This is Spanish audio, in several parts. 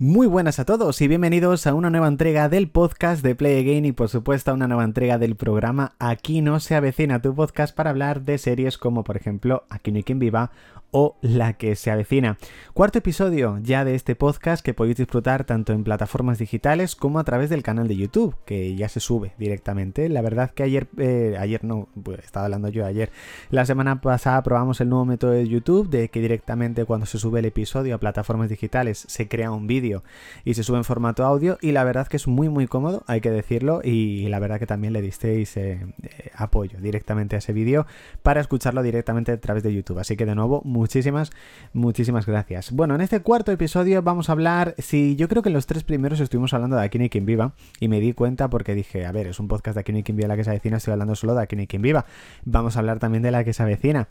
Muy buenas a todos y bienvenidos a una nueva entrega del podcast de Play Again y por supuesto a una nueva entrega del programa Aquí no se avecina tu podcast para hablar de series como por ejemplo Aquí no hay quien viva o La que se avecina. Cuarto episodio ya de este podcast que podéis disfrutar tanto en plataformas digitales como a través del canal de YouTube, que ya se sube directamente. La verdad que ayer, eh, ayer no, pues, estaba hablando yo ayer, la semana pasada probamos el nuevo método de YouTube de que directamente cuando se sube el episodio a plataformas digitales se crea un vídeo y se sube en formato audio y la verdad que es muy muy cómodo, hay que decirlo, y la verdad que también le disteis eh, eh, apoyo directamente a ese vídeo para escucharlo directamente a través de YouTube. Así que de nuevo, muchísimas, muchísimas gracias. Bueno, en este cuarto episodio vamos a hablar, si yo creo que en los tres primeros estuvimos hablando de Aquí no quien viva y me di cuenta porque dije, a ver, es un podcast de Aquí no quien viva la que se avecina, estoy hablando solo de Aquí no quien viva. Vamos a hablar también de la que se avecina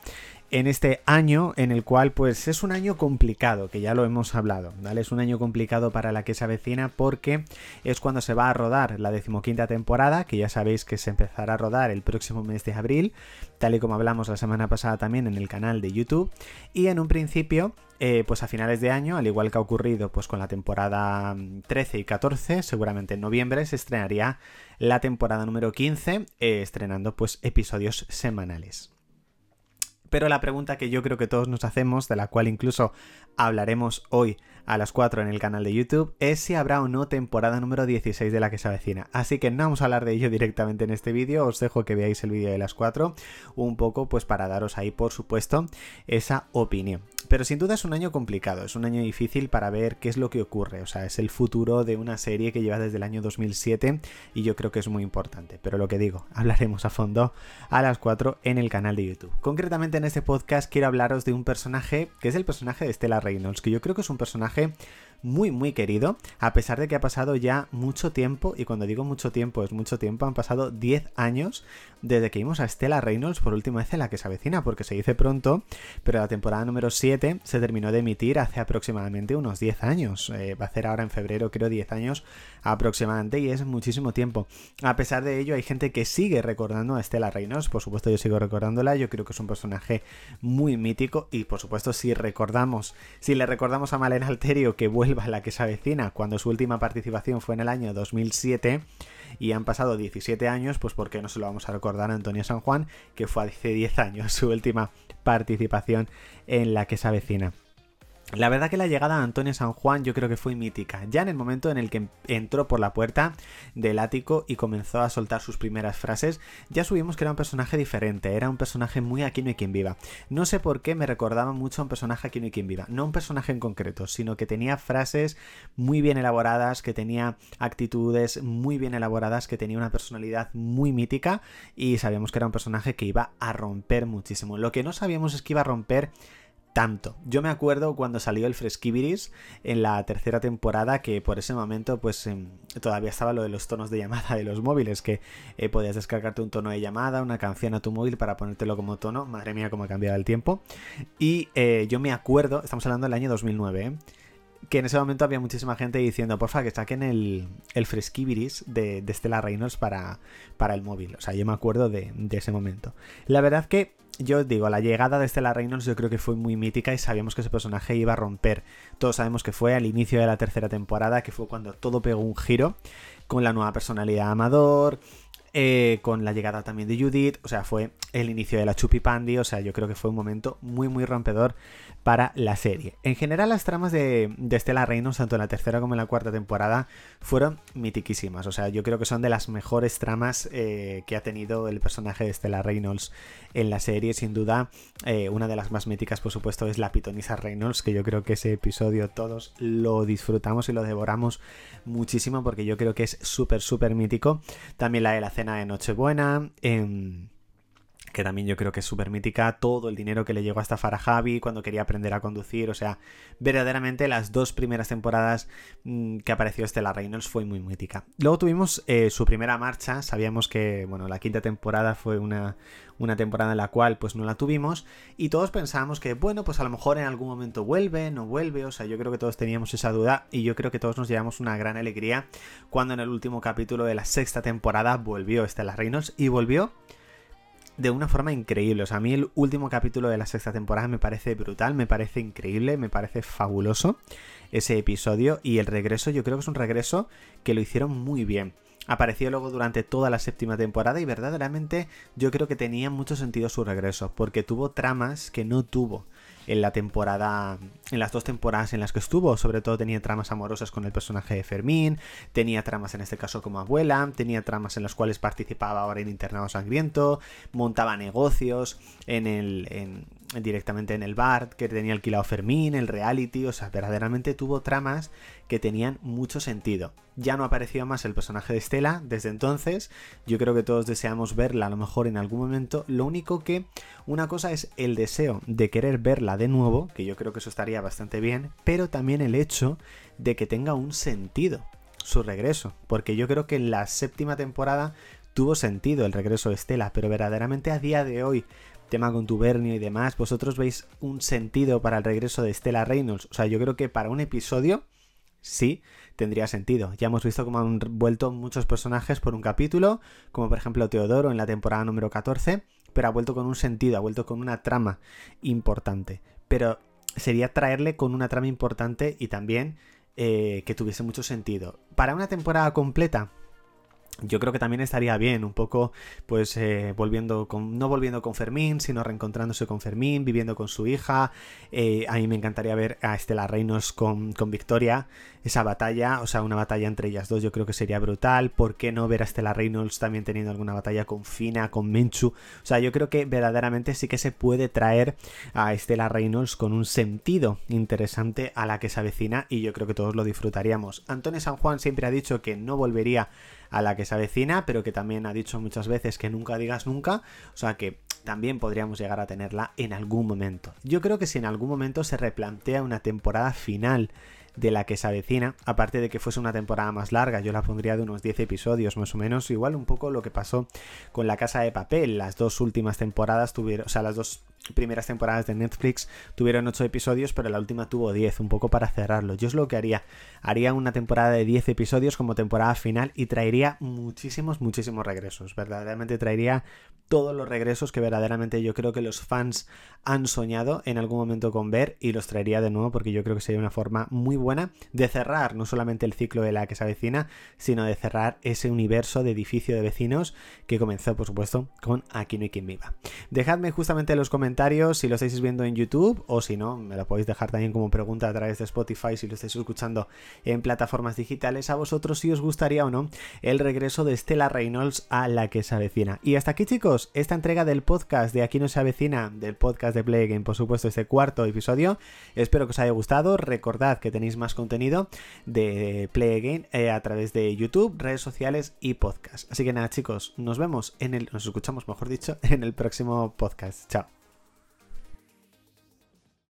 en este año en el cual pues es un año complicado, que ya lo hemos hablado, ¿vale? Es un año complicado para la que se avecina porque es cuando se va a rodar la decimoquinta temporada, que ya sabéis que se empezará a rodar el próximo mes de abril, tal y como hablamos la semana pasada también en el canal de YouTube, y en un principio eh, pues a finales de año, al igual que ha ocurrido pues con la temporada 13 y 14, seguramente en noviembre se estrenaría la temporada número 15, eh, estrenando pues episodios semanales. Pero la pregunta que yo creo que todos nos hacemos, de la cual incluso hablaremos hoy a las 4 en el canal de YouTube, es si habrá o no temporada número 16 de la que se avecina. Así que no vamos a hablar de ello directamente en este vídeo, os dejo que veáis el vídeo de las 4, un poco pues para daros ahí por supuesto esa opinión. Pero sin duda es un año complicado, es un año difícil para ver qué es lo que ocurre. O sea, es el futuro de una serie que lleva desde el año 2007 y yo creo que es muy importante. Pero lo que digo, hablaremos a fondo a las 4 en el canal de YouTube. Concretamente en este podcast quiero hablaros de un personaje que es el personaje de Stella Reynolds, que yo creo que es un personaje muy muy querido, a pesar de que ha pasado ya mucho tiempo, y cuando digo mucho tiempo es mucho tiempo, han pasado 10 años desde que vimos a Stella Reynolds por última vez en la que se avecina, porque se dice pronto, pero la temporada número 7 se terminó de emitir hace aproximadamente unos 10 años, eh, va a ser ahora en febrero creo 10 años aproximadamente, y es muchísimo tiempo. A pesar de ello hay gente que sigue recordando a Stella Reynolds, por supuesto yo sigo recordándola, yo creo que es un personaje muy mítico, y por supuesto si recordamos, si le recordamos a Malena Alterio que vuelve la que se cuando su última participación fue en el año 2007 y han pasado 17 años, pues ¿por qué no se lo vamos a recordar a Antonio San Juan, que fue hace 10 años su última participación en la que se? La verdad que la llegada de Antonio San Juan yo creo que fue mítica, ya en el momento en el que entró por la puerta del ático y comenzó a soltar sus primeras frases, ya subimos que era un personaje diferente, era un personaje muy aquí no hay quien viva. No sé por qué me recordaba mucho a un personaje aquí no hay quien viva, no un personaje en concreto, sino que tenía frases muy bien elaboradas, que tenía actitudes muy bien elaboradas, que tenía una personalidad muy mítica y sabíamos que era un personaje que iba a romper muchísimo. Lo que no sabíamos es que iba a romper tanto. Yo me acuerdo cuando salió el Fresquibiris en la tercera temporada que por ese momento pues em, todavía estaba lo de los tonos de llamada de los móviles, que eh, podías descargarte un tono de llamada, una canción a tu móvil para ponértelo como tono. Madre mía, cómo ha cambiado el tiempo. Y eh, yo me acuerdo, estamos hablando del año 2009, ¿eh? Que en ese momento había muchísima gente diciendo, porfa, que saquen el, el Fresquibiris de, de Stella Reynolds para, para el móvil. O sea, yo me acuerdo de, de ese momento. La verdad que yo digo, la llegada de Stella Reynolds yo creo que fue muy mítica y sabíamos que ese personaje iba a romper. Todos sabemos que fue al inicio de la tercera temporada, que fue cuando todo pegó un giro, con la nueva personalidad de Amador, eh, con la llegada también de Judith, o sea, fue el inicio de la Chupi Pandy, o sea, yo creo que fue un momento muy, muy rompedor para la serie. En general, las tramas de, de Stella Reynolds, tanto en la tercera como en la cuarta temporada, fueron mitiquísimas, o sea, yo creo que son de las mejores tramas eh, que ha tenido el personaje de Stella Reynolds en la serie, sin duda, eh, una de las más míticas, por supuesto, es la pitonisa Reynolds, que yo creo que ese episodio todos lo disfrutamos y lo devoramos muchísimo, porque yo creo que es súper, súper mítico. También la de la cena de Nochebuena. Eh, que también yo creo que es súper mítica, todo el dinero que le llegó a estafar a Javi cuando quería aprender a conducir, o sea, verdaderamente las dos primeras temporadas mmm, que apareció Estela Reynolds fue muy mítica. Luego tuvimos eh, su primera marcha, sabíamos que, bueno, la quinta temporada fue una, una temporada en la cual pues no la tuvimos y todos pensábamos que, bueno, pues a lo mejor en algún momento vuelve, no vuelve, o sea, yo creo que todos teníamos esa duda y yo creo que todos nos llevamos una gran alegría cuando en el último capítulo de la sexta temporada volvió Estela Reynolds y volvió de una forma increíble. O sea, a mí el último capítulo de la sexta temporada me parece brutal, me parece increíble, me parece fabuloso ese episodio. Y el regreso, yo creo que es un regreso que lo hicieron muy bien. Apareció luego durante toda la séptima temporada y verdaderamente yo creo que tenía mucho sentido su regreso, porque tuvo tramas que no tuvo en la temporada, en las dos temporadas en las que estuvo, sobre todo tenía tramas amorosas con el personaje de Fermín, tenía tramas en este caso como abuela, tenía tramas en las cuales participaba ahora en Internado Sangriento, montaba negocios en el, en, directamente en el bar que tenía alquilado Fermín, el reality, o sea, verdaderamente tuvo tramas que tenían mucho sentido. Ya no apareció más el personaje de Estela desde entonces, yo creo que todos deseamos verla a lo mejor en algún momento, lo único que una cosa es el deseo de querer verla de nuevo, que yo creo que eso estaría bastante bien, pero también el hecho de que tenga un sentido su regreso, porque yo creo que en la séptima temporada tuvo sentido el regreso de Estela, pero verdaderamente a día de hoy tema contubernio y demás, vosotros veis un sentido para el regreso de Stella Reynolds. O sea, yo creo que para un episodio sí tendría sentido. Ya hemos visto cómo han vuelto muchos personajes por un capítulo, como por ejemplo Teodoro en la temporada número 14, pero ha vuelto con un sentido, ha vuelto con una trama importante. Pero sería traerle con una trama importante y también eh, que tuviese mucho sentido. Para una temporada completa, yo creo que también estaría bien, un poco, pues, eh, volviendo con, no volviendo con Fermín, sino reencontrándose con Fermín, viviendo con su hija. Eh, a mí me encantaría ver a Estela Reinos con, con, Victoria, esa batalla, o sea, una batalla entre ellas dos, yo creo que sería brutal. ¿Por qué no ver a Estela Reynolds también teniendo alguna batalla con Fina, con Menchu? O sea, yo creo que verdaderamente sí que se puede traer a Estela Reynolds con un sentido interesante a la que se avecina y yo creo que todos lo disfrutaríamos. Antonio San Juan siempre ha dicho que no volvería a la que se avecina, pero que también ha dicho muchas veces que nunca digas nunca, o sea que también podríamos llegar a tenerla en algún momento. Yo creo que si en algún momento se replantea una temporada final de la que se avecina, aparte de que fuese una temporada más larga, yo la pondría de unos 10 episodios más o menos, igual un poco lo que pasó con La Casa de Papel, las dos últimas temporadas tuvieron, o sea, las dos primeras temporadas de Netflix tuvieron 8 episodios, pero la última tuvo 10, un poco para cerrarlo. Yo es lo que haría, haría una temporada de 10 episodios como temporada final y traería muchísimos, muchísimos regresos, verdaderamente traería todos los regresos que verdaderamente yo creo que los fans han soñado en algún momento con ver y los traería de nuevo porque yo creo que sería una forma muy buena de cerrar no solamente el ciclo de la que se avecina, sino de cerrar ese universo de edificio de vecinos que comenzó por supuesto con Aquí no hay quien viva. Dejadme justamente en los comentarios si lo estáis viendo en YouTube o si no, me lo podéis dejar también como pregunta a través de Spotify si lo estáis escuchando en plataformas digitales a vosotros si os gustaría o no el regreso de Stella Reynolds a la que se avecina. Y hasta aquí chicos esta entrega del podcast de Aquí no se avecina, del podcast de Play Game, por supuesto, este cuarto episodio. Espero que os haya gustado. Recordad que tenéis más contenido de Play Game eh, a través de YouTube, redes sociales y podcast. Así que nada, chicos, nos vemos en el. Nos escuchamos, mejor dicho, en el próximo podcast. Chao.